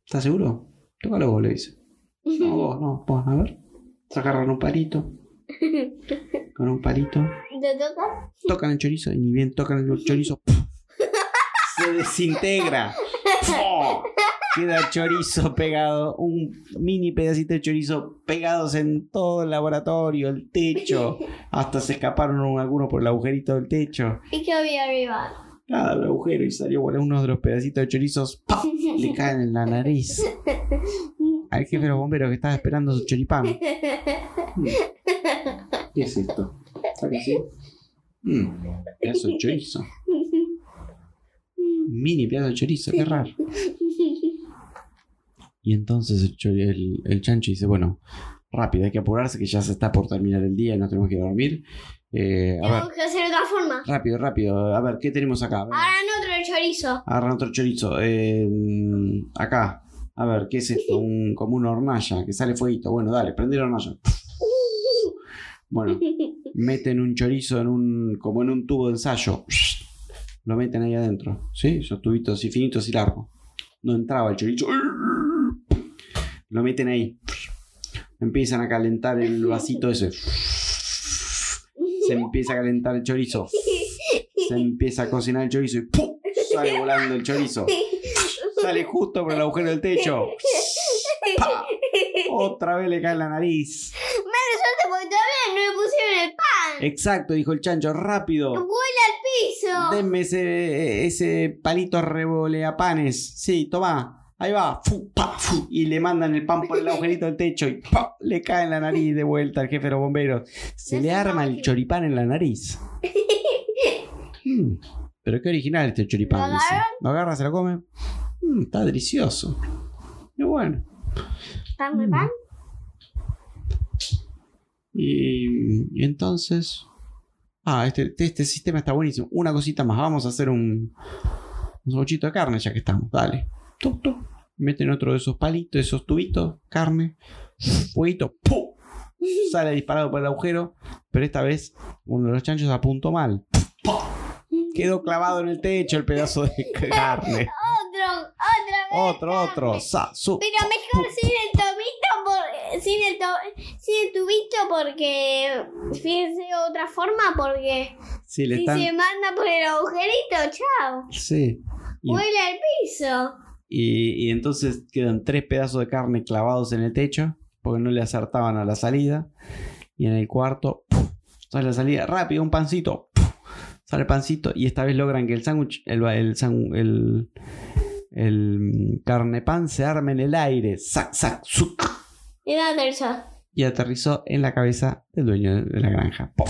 ¿Estás seguro? Tócalo vos, le dice. No, vos, no, vos, a ver. Se agarran un palito. Con un palito. ¿Te toca? Tocan el chorizo y ni bien tocan el chorizo. ¡puf! Se desintegra. ¡Puf! Queda chorizo pegado, un mini pedacito de chorizo pegados en todo el laboratorio, el techo. Hasta se escaparon algunos por el agujerito del techo. ¿Y qué había arriba? Nada, el agujero y salió bueno, uno de los pedacitos de chorizos. ¡paf! Le caen en la nariz. Al jefe de los bomberos que estaba esperando su choripán. ¿Qué es esto? ¿Está que sí? Mm, pedazo de chorizo. Mini pedazo de chorizo, qué raro. Y entonces el, el, el chancho dice, bueno, rápido, hay que apurarse que ya se está por terminar el día y nos tenemos que dormir. Eh, a ver, Tenemos que hacer otra forma. rápido, rápido. A ver, ¿qué tenemos acá? A ver. Ahora en otro chorizo. Agarran otro chorizo. Eh, acá. A ver, ¿qué es esto? Un, como una hornalla que sale fueguito. Bueno, dale, prende la hornalla. Bueno, meten un chorizo en un, como en un tubo de ensayo. Lo meten ahí adentro. ¿Sí? Esos tubitos así finitos y largos. No entraba el chorizo. Lo meten ahí. Empiezan a calentar el vasito ese. Se empieza a calentar el chorizo. Se empieza a cocinar el chorizo y ¡pum! sale volando el chorizo. Sale justo por el agujero del techo. Otra vez le cae en la nariz. Menos suerte porque todavía no le pusieron el pan. Exacto, dijo el chancho, rápido. Vuela al piso. Denme ese, ese palito revoleapanes. Sí, toma. Ahí va. Fu, pa, fu. Y le mandan el pan por el agujerito del techo y le cae en la nariz de vuelta al jefe de los bomberos. Se No le arma el choripán en la nariz. Mm, pero qué original este choripán. ¿Lo dice. agarra? Lo agarra, se lo come. Mm, está delicioso. Y bueno. ¿Pan de pan? Y, y entonces. Ah, este, este sistema está buenísimo. Una cosita más. Vamos a hacer un. Un de carne ya que estamos. Dale. Tuc, tuc. Meten otro de esos palitos, esos tubitos, carne, fueguito, ¡pum! Sale disparado por el agujero, pero esta vez uno de los chanchos apuntó mal. Quedó clavado en el techo el pedazo de carne. Otro, otra vez. Otro, otro. Sa, su. Pero mejor sin el tubito, por, sin, el to- sin el tubito porque fíjense de otra forma porque Sí, le si están. se manda por el agujerito, chao. Sí. Y, Vuela al piso. Y- y entonces quedan tres pedazos de carne clavados en el techo porque no le acertaban a la salida. Y en el cuarto ¡puf! sale la salida rápido, un pancito. ¡puf! Sale el pancito y esta vez logran que el sándwich, el, el, san- el, el mm, carne pan se arme en el aire. Sac, sac, suc. Y tercera. Y aterrizó en la cabeza del dueño de- la granja.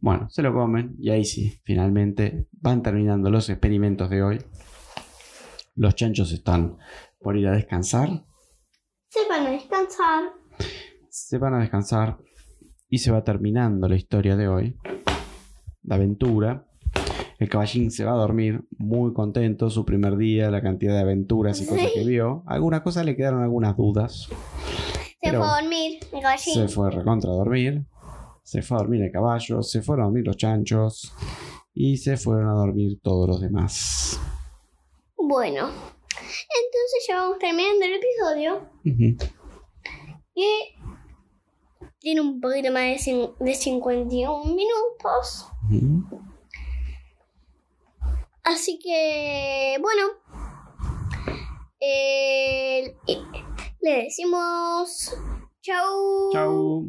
Bueno, se lo comen y ahí sí, finalmente van terminando los experimentos de hoy. Los chanchos están por ir a descansar, Se van a descansar. se van a descansar y se va terminando la historia de hoy. La aventura. El caballín se va a dormir muy contento, su primer día, la cantidad de aventuras y cosas que vio. Algunas cosas le quedaron algunas dudas. Se fue a dormir el gallín. Se fue recontra a dormir. Se fue a dormir el caballo. Se fueron a dormir los chanchos. Y se fueron a dormir todos los demás. Bueno, entonces ya vamos terminando el episodio. Que tiene un poquito más de, de 51 minutos. Ujú. Así que, bueno, eh, le decimos chau. Chau.